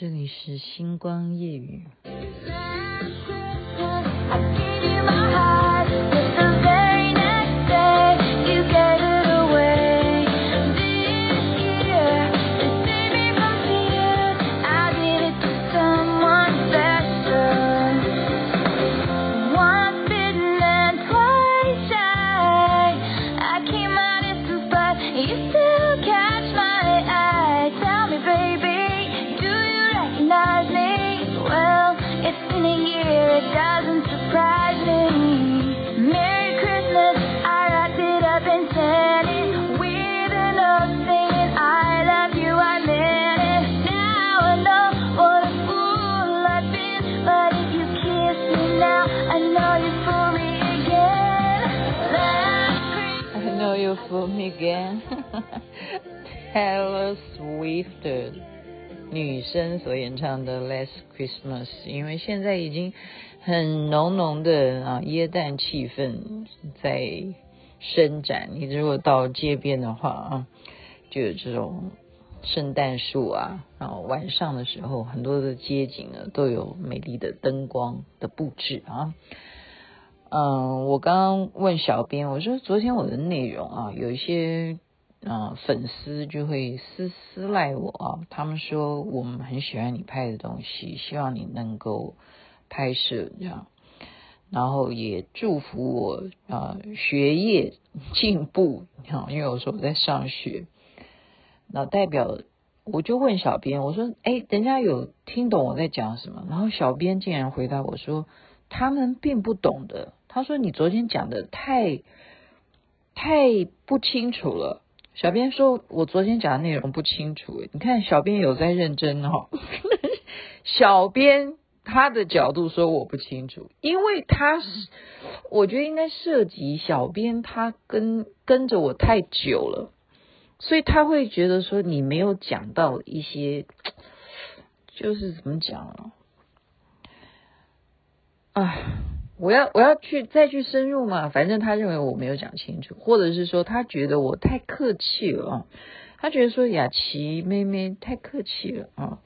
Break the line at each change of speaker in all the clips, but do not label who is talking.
这里是星光夜雨。For me again, Taylor Swift 女生所演唱的《Last Christmas》，因为现在已经很浓浓的啊耶诞气氛在伸展。你如果到街边的话啊，就有这种圣诞树啊，然后晚上的时候，很多的街景呢都有美丽的灯光的布置啊。嗯，我刚刚问小编，我说昨天我的内容啊，有一些嗯粉丝就会私私赖我啊，他们说我们很喜欢你拍的东西，希望你能够拍摄这样，然后也祝福我啊学业 进步啊，因为我说我在上学，那代表我就问小编，我说哎，人家有听懂我在讲什么？然后小编竟然回答我说，他们并不懂的。他说：“你昨天讲的太太不清楚了。”小编说：“我昨天讲的内容不清楚。”你看，小编有在认真哦。小编他的角度说我不清楚，因为他是，我觉得应该涉及小编他跟跟着我太久了，所以他会觉得说你没有讲到一些，就是怎么讲啊？哎。我要我要去再去深入嘛？反正他认为我没有讲清楚，或者是说他觉得我太客气了啊，他觉得说雅琪妹妹太客气了啊。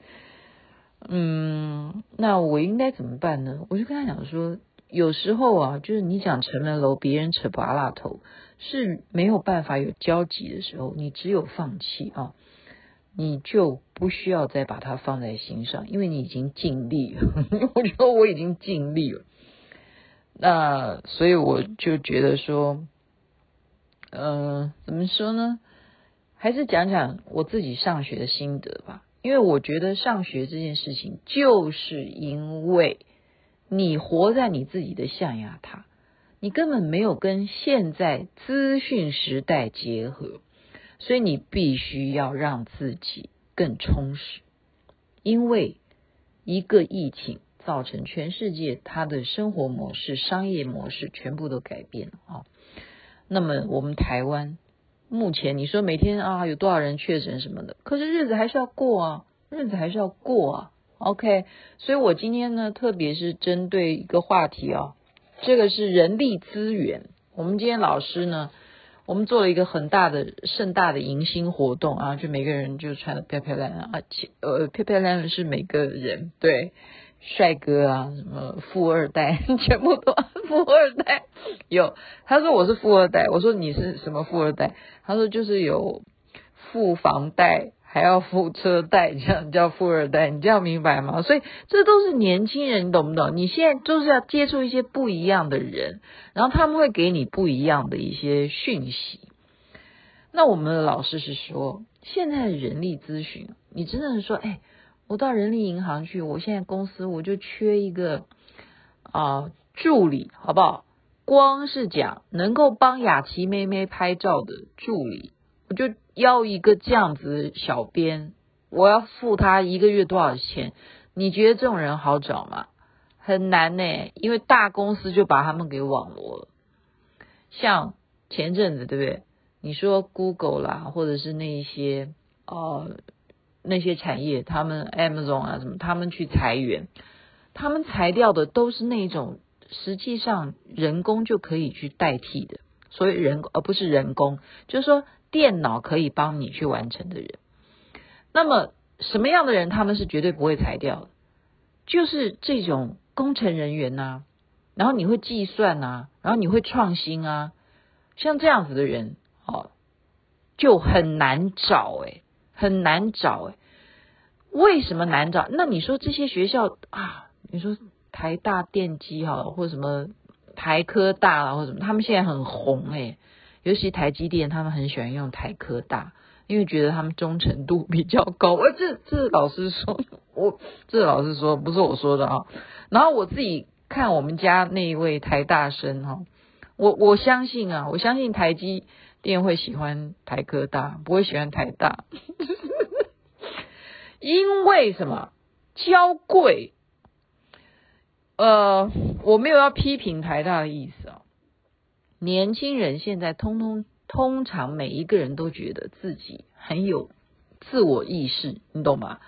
嗯，那我应该怎么办呢？我就跟他讲说，有时候啊，就是你讲城门楼，别人扯麻辣头是没有办法有交集的时候，你只有放弃啊，你就不需要再把它放在心上，因为你已经尽力了。我觉得我已经尽力了。那所以我就觉得说，呃，怎么说呢？还是讲讲我自己上学的心得吧。因为我觉得上学这件事情，就是因为你活在你自己的象牙塔，你根本没有跟现在资讯时代结合，所以你必须要让自己更充实。因为一个疫情。造成全世界他的生活模式、商业模式全部都改变了啊。那么我们台湾目前你说每天啊有多少人确诊什么的，可是日子还是要过啊，日子还是要过啊。OK，所以我今天呢，特别是针对一个话题啊，这个是人力资源。我们今天老师呢，我们做了一个很大的盛大的迎新活动啊，就每个人就穿的漂漂亮亮啊，呃漂漂亮亮是每个人对。帅哥啊，什么富二代，全部都富二代。有，他说我是富二代，我说你是什么富二代？他说就是有付房贷还要付车贷，这样叫富二代。你这样明白吗？所以这都是年轻人，你懂不懂？你现在就是要接触一些不一样的人，然后他们会给你不一样的一些讯息。那我们的老师是说，现在的人力咨询，你真的是说，哎。我到人力银行去，我现在公司我就缺一个啊、助理，好不好？光是讲能够帮雅琪妹妹拍照的助理，我就要一个这样子小编，我要付他一个月多少钱？你觉得这种人好找吗？很难呢，因为大公司就把他们给网罗了。像前阵子对不对？你说 Google 啦，或者是那一些呃。那些产业，他们 Amazon 啊什么，他们去裁员，他们裁掉的都是那种实际上人工就可以去代替的，所以人而不是人工，就是说电脑可以帮你去完成的人。那么什么样的人他们是绝对不会裁掉的？就是这种工程人员呐、啊，然后你会计算啊，然后你会创新啊，像这样子的人，哦，就很难找诶，很难找诶。为什么难找？那你说这些学校啊，你说台大电机哈，或什么台科大啊，或什么，他们现在很红诶，尤其台积电，他们很喜欢用台科大。因为觉得他们忠诚度比较高，而这这老师说，我这老师说，不是我说的啊。然后我自己看我们家那一位台大生哈，我我相信啊，我相信台积电会喜欢台科大，不会喜欢台大，因为什么？娇贵。呃，我没有要批评台大的意思啊。年轻人现在通通。通常每一个人都觉得自己很有自我意识，你懂吗？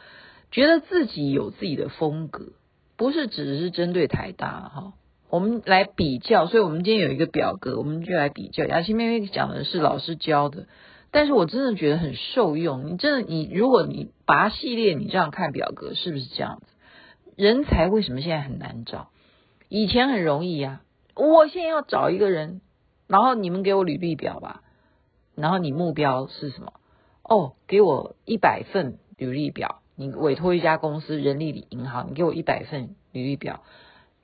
觉得自己有自己的风格，不是只是针对台大哈。我们来比较，所以我们今天有一个表格，我们就来比较。雅琪妹妹讲的是老师教的，但是我真的觉得很受用。你真的，你如果你把它系列，你这样看表格，是不是这样子？人才为什么现在很难找？以前很容易呀。我现在要找一个人，然后你们给我履历表吧。然后你目标是什么？哦，给我一百份履历表。你委托一家公司，人力银行，你给我一百份履历表。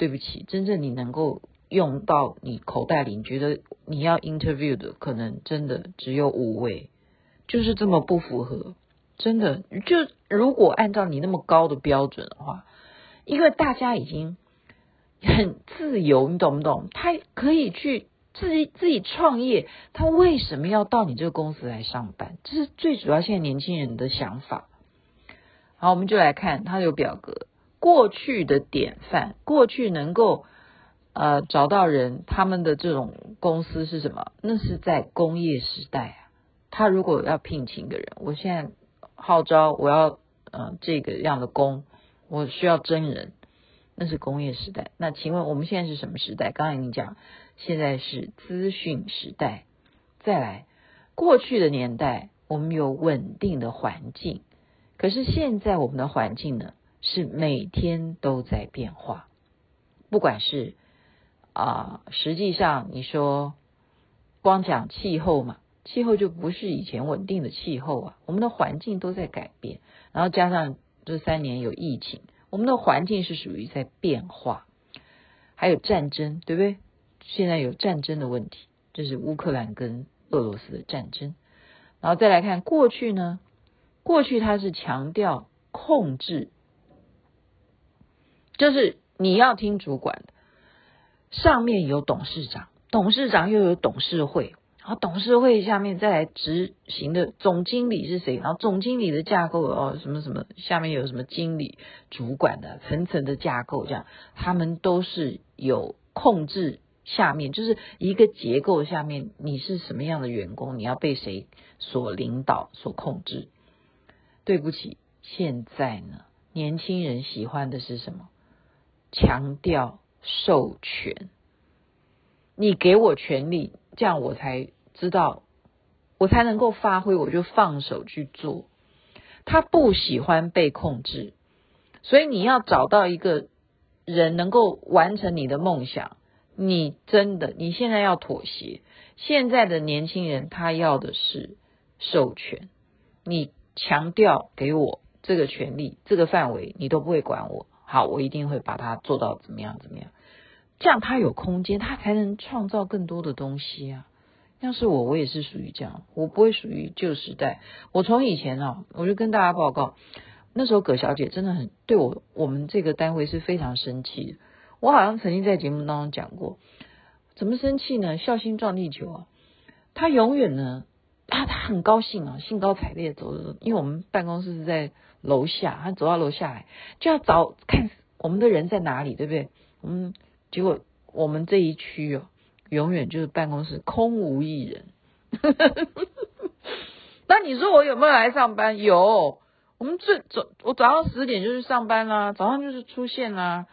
对不起，真正你能够用到你口袋里，你觉得你要 interview 的，可能真的只有五位，就是这么不符合。真的，就如果按照你那么高的标准的话，因为大家已经很自由，你懂不懂？他可以去。自己自己创业，他为什么要到你这个公司来上班？这是最主要现在年轻人的想法。好，我们就来看，他有表格，过去的典范，过去能够呃找到人，他们的这种公司是什么？那是在工业时代啊。他如果要聘请一个人，我现在号召我要呃这个样的工，我需要真人，那是工业时代。那请问我们现在是什么时代？刚才你讲。现在是资讯时代，再来，过去的年代我们有稳定的环境，可是现在我们的环境呢，是每天都在变化。不管是啊、实际上你说光讲气候嘛，气候就不是以前稳定的气候啊，我们的环境都在改变，然后加上这三年有疫情，我们的环境是属于在变化，还有战争，对不对？现在有战争的问题，这是乌克兰跟俄罗斯的战争。然后再来看过去呢，过去它是强调控制，就是你要听主管的，上面有董事长，董事长又有董事会，然后董事会下面再来执行的总经理是谁？然后总经理的架构哦，什么什么，下面有什么经理、主管的层层的架构，这样他们都是有控制。下面就是一个结构，下面你是什么样的员工，你要被谁所领导、所控制？对不起，现在呢，年轻人喜欢的是什么？强调授权，你给我权力，这样我才知道，我才能够发挥，我就放手去做。他不喜欢被控制，所以你要找到一个人能够完成你的梦想。你真的，你现在要妥协。现在的年轻人他要的是授权，你强调给我这个权利、这个范围，你都不会管我。好，我一定会把它做到怎么样怎么样，这样他有空间，他才能创造更多的东西啊。要是我，我也是属于这样，我不会属于旧时代。我从以前啊，我就跟大家报告，那时候葛小姐真的很对我，我们这个单位是非常生气的。我好像曾经在节目当中讲过，怎么生气呢？孝心撞地球啊！他永远呢，他他很高兴啊，兴高采烈走走，因为我们办公室是在楼下，他走到楼下来就要找看我们的人在哪里，对不对？我们结果我们这一区哦，永远就是办公室空无一人。那你说我有没有来上班？有，我们最早我早上十点就去上班啦，早上就是出现啦。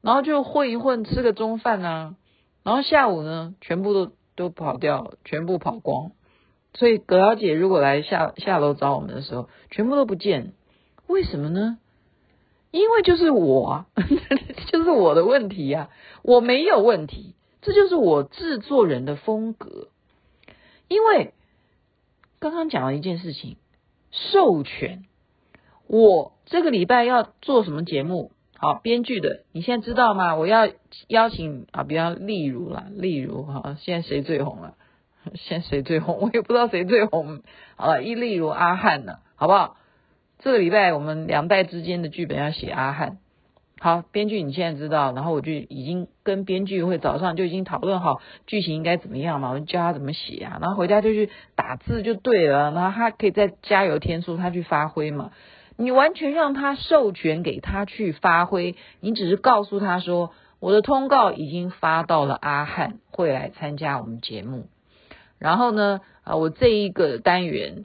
然后就混一混，吃个中饭啊，然后下午呢，全部都都跑掉，全部跑光。所以葛小姐如果来下下楼找我们的时候，全部都不见。为什么呢？因为就是我啊，就是我的问题呀、啊，我没有问题，这就是我制作人的风格。因为刚刚讲了一件事情，授权，我这个礼拜要做什么节目？好，编剧的，你现在知道吗？我要邀请啊，比方例如啦，例如哈，现在谁最红了？现在谁最红？我也不知道谁最红。好了，一例如阿汉呢，好不好？这个礼拜我们两代之间的剧本要写阿汉。好，编剧你现在知道，然后我就已经跟编剧会早上就已经讨论好剧情应该怎么样嘛，我就教他怎么写啊，然后回家就去打字就对了，然后他可以再加油添醋，他去发挥嘛。你完全让他授权给他去发挥，你只是告诉他说，我的通告已经发到了阿汉，会来参加我们节目。然后呢，啊，我这一个单元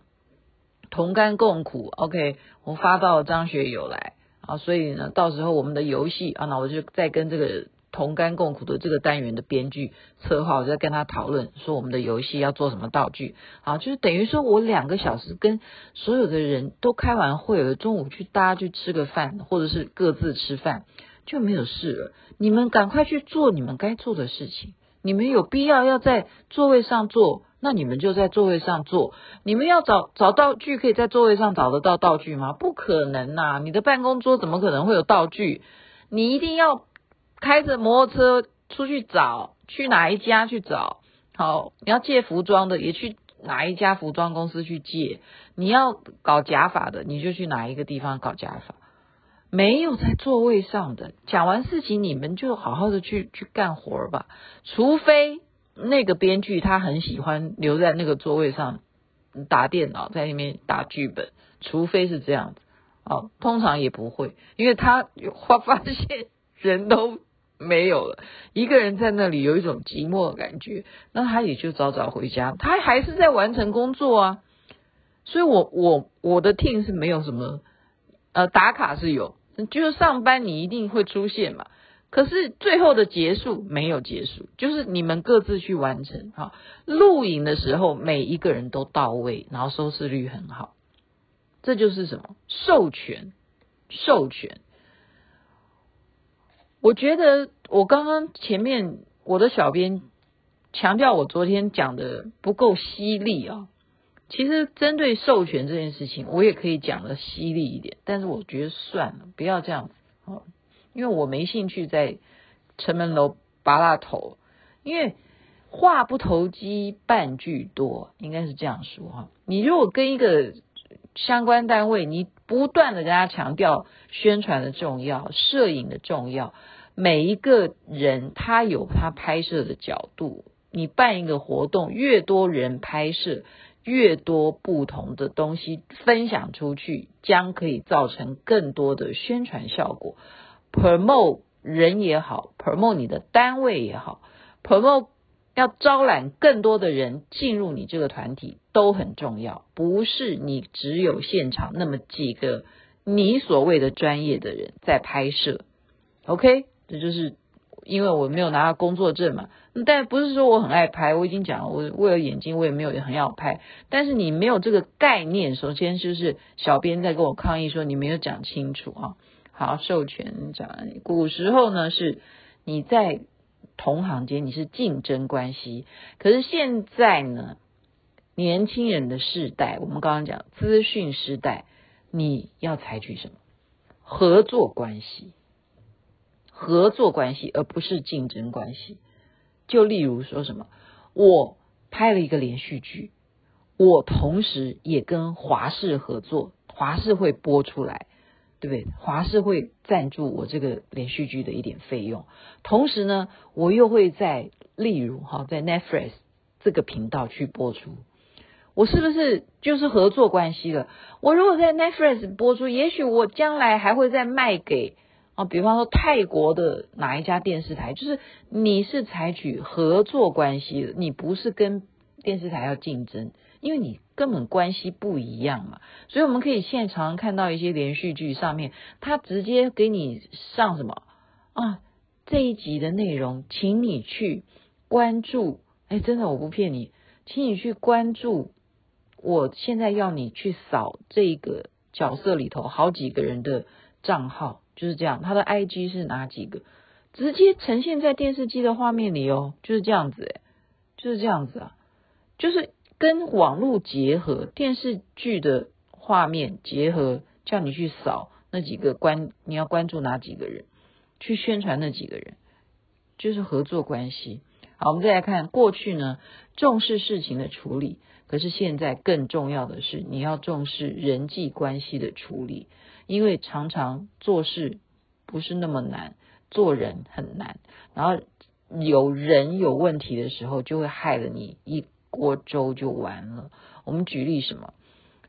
同甘共苦，OK，我发到张学友来啊，所以呢，到时候我们的游戏啊，那我就再跟这个。同甘共苦的这个单元的编剧策划，我在跟他讨论说我们的游戏要做什么道具，啊，就是等于说我两个小时跟所有的人都开完会了，中午去大家去吃个饭，或者是各自吃饭就没有事了。你们赶快去做你们该做的事情，你们有必要要在座位上做，那你们就在座位上做。你们要找找道具，可以在座位上找得到道具吗？不可能呐，你的办公桌怎么可能会有道具？你一定要。开着摩托车出去找，去哪一家去找？好，你要借服装的，也去哪一家服装公司去借。你要搞假发的，你就去哪一个地方搞假发。没有在座位上的，讲完事情你们就好好的去去干活吧。除非那个编剧他很喜欢留在那个座位上打电脑，在那边打剧本，除非是这样子。哦，通常也不会，因为他发发现人都。没有了，一个人在那里有一种寂寞的感觉，那他也就早早回家，他还是在完成工作啊。所以我我我的 team 是没有什么，呃，打卡是有，就是上班你一定会出现嘛。可是最后的结束没有结束，就是你们各自去完成哈。录影的时候每一个人都到位，然后收视率很好，这就是什么？授权，授权。我觉得我刚刚前面我的小编强调我昨天讲的不够犀利啊，其实针对授权这件事情，我也可以讲的犀利一点，但是我觉得算了，不要这样子啊，因为我没兴趣在城门楼拔蜡头，因为话不投机半句多，应该是这样说哈。你如果跟一个相关单位，你不断的跟他强调宣传的重要，摄影的重要。每一个人他有他拍摄的角度，你办一个活动，越多人拍摄，越多不同的东西分享出去，将可以造成更多的宣传效果。promote 人也好，promote 你的单位也好，promote 要招揽更多的人进入你这个团体都很重要，不是你只有现场那么几个你所谓的专业的人在拍摄，OK？这就是因为我没有拿到工作证嘛，但不是说我很爱拍，我已经讲了，我为了眼睛我也没有很要拍。但是你没有这个概念，首先就是小编在跟我抗议说你没有讲清楚啊。好，授权讲，古时候呢是你在同行间你是竞争关系，可是现在呢，年轻人的世代，我们刚刚讲资讯时代，你要采取什么合作关系？合作关系，而不是竞争关系。就例如说什么，我拍了一个连续剧，我同时也跟华视合作，华视会播出来，对不对？华视会赞助我这个连续剧的一点费用。同时呢，我又会在例如哈，在 Netflix 这个频道去播出，我是不是就是合作关系了？我如果在 Netflix 播出，也许我将来还会再卖给。啊，比方说泰国的哪一家电视台，就是你是采取合作关系的，你不是跟电视台要竞争，因为你根本关系不一样嘛。所以我们可以现在常常看到一些连续剧上面，他直接给你上什么啊，这一集的内容，请你去关注。哎，真的我不骗你，请你去关注。我现在要你去扫这个角色里头好几个人的账号，就是这样。他的 IG 是哪几个？直接呈现在电视机的画面里哦，就是这样子，诶，就是这样子啊，就是跟网络结合，电视剧的画面结合，叫你去扫那几个关，你要关注哪几个人，去宣传那几个人，就是合作关系。好，我们再来看过去呢，重视事情的处理，可是现在更重要的是，你要重视人际关系的处理，因为常常做事不是那么难，做人很难，然后有人有问题的时候，就会害了你一锅粥就完了。我们举例什么？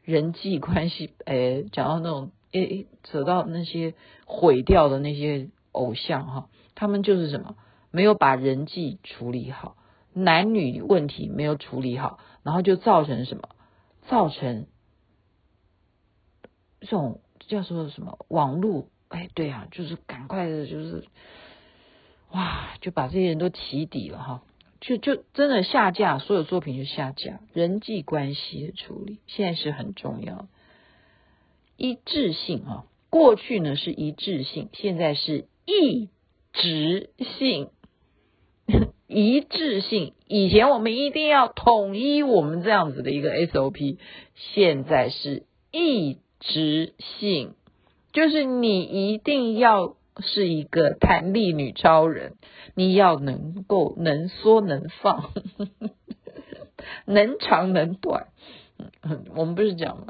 人际关系，哎，讲到那种，哎，扯到那些毁掉的那些偶像哈，他们就是什么？没有把人际处理好，男女问题没有处理好，然后就造成什么？造成这种叫做什么？网络？哎，对啊，就是赶快的，就是哇，就把这些人都起底了哈，就就真的下架，所有作品就下架。人际关系的处理现在是很重要，一致性啊，过去呢是一致性，现在是一直性。一致性，以前我们一定要统一我们这样子的一个 SOP，现在是异质性，就是你一定要是一个弹力女超人，你要能够能缩能放，能长能短。我们不是讲吗？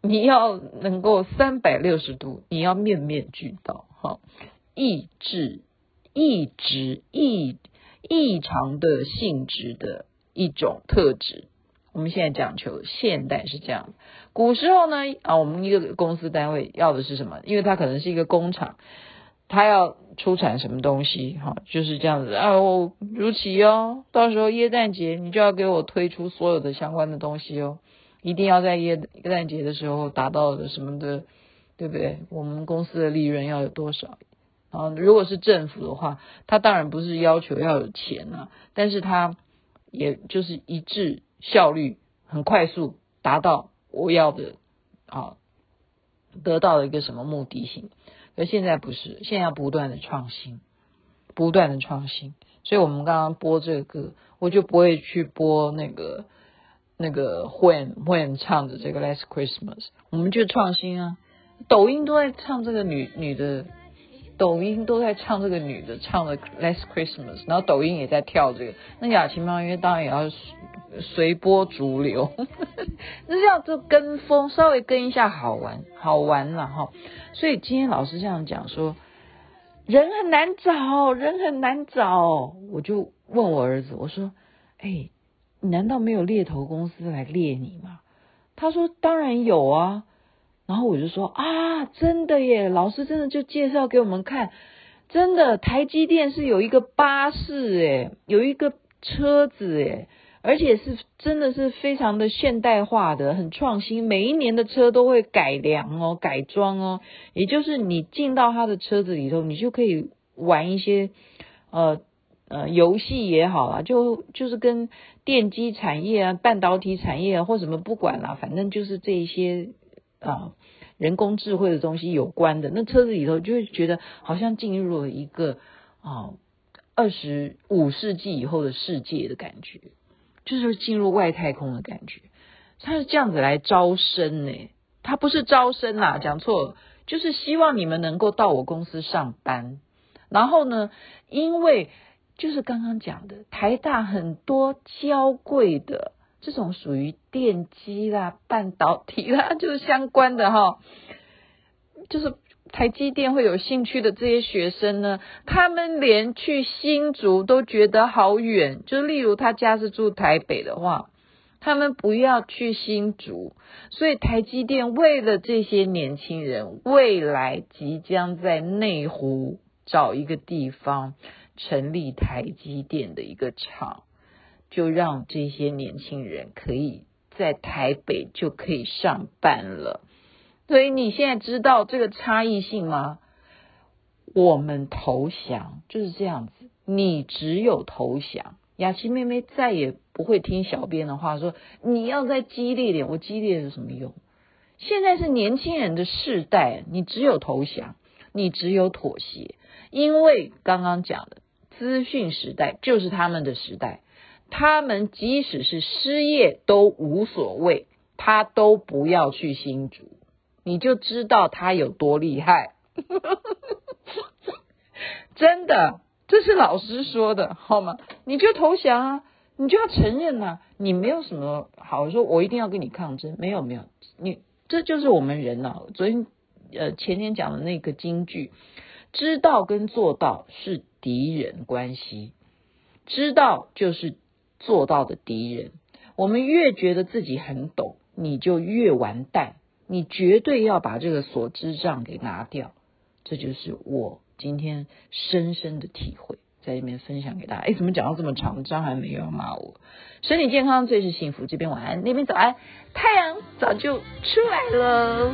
你要能够三百六十度，你要面面俱到，哈，异质，异质，异。异常的性质的一种特质，我们现在讲求现代是这样。古时候呢，啊，我们一个公司单位要的是什么？因为它可能是一个工厂，它要出产什么东西，哈，就是这样子。啊，我如期哦，到时候耶诞节你就要给我推出所有的相关的东西哦，一定要在耶耶诞节的时候达到的什么的，对不对？我们公司的利润要有多少？啊，如果是政府的话，他当然不是要求要有钱啊，但是他也就是一致效率很快速达到我要的啊，得到了一个什么目的性？而现在不是，现在要不断的创新，不断的创新。所以我们刚刚播这个歌，我就不会去播那个那个 When When 唱的这个 Last Christmas，我们就创新啊，抖音都在唱这个女女的。抖音都在唱这个女的唱的《Last Christmas》，然后抖音也在跳这个。那雅琴妈因为当然也要随波逐流，那这样就跟风，稍微跟一下好玩，好玩了哈。所以今天老师这样讲说，人很难找，人很难找。我就问我儿子，我说：“哎，你难道没有猎头公司来猎你吗？”他说：“当然有啊。”然后我就说啊，真的耶！老师真的就介绍给我们看，真的台积电是有一个巴士诶，有一个车子诶，而且是真的是非常的现代化的，很创新。每一年的车都会改良哦，改装哦，也就是你进到他的车子里头，你就可以玩一些呃呃游戏也好啊，就就是跟电机产业啊、半导体产业啊或什么不管啦，反正就是这一些。啊，人工智慧的东西有关的，那车子里头就会觉得好像进入了一个啊二十五世纪以后的世界的感觉，就是进入外太空的感觉。他是这样子来招生呢，他不是招生啦，讲错了，就是希望你们能够到我公司上班。然后呢，因为就是刚刚讲的，台大很多娇贵的。这种属于电机啦、半导体啦，就是相关的哈，就是台积电会有兴趣的这些学生呢，他们连去新竹都觉得好远。就例如他家是住台北的话，他们不要去新竹。所以台积电为了这些年轻人，未来即将在内湖找一个地方成立台积电的一个厂。就让这些年轻人可以在台北就可以上班了，所以你现在知道这个差异性吗？我们投降就是这样子，你只有投降。雅琪妹妹再也不会听小编的话，说你要再激烈点，我激烈有什么用？现在是年轻人的世代，你只有投降，你只有妥协，因为刚刚讲的资讯时代就是他们的时代，他们即使是失业都无所谓，他都不要去新竹，你就知道他有多厉害，真的，这是老师说的，好吗？你就投降啊，你就要承认啊，你没有什么好说，我一定要跟你抗争，没有没有，你。这就是我们人啊，昨天呃前天讲的那个金句，知道跟做到是敌人关系，知道就是做到的敌人，我们越觉得自己很懂，你就越完蛋。你绝对要把这个所知障给拿掉，这就是我今天深深的体会，在这边分享给大家。哎，怎么讲到这么长，张涵没有骂我。身体健康最是幸福，这边晚安，那边早安，太阳早就出来了。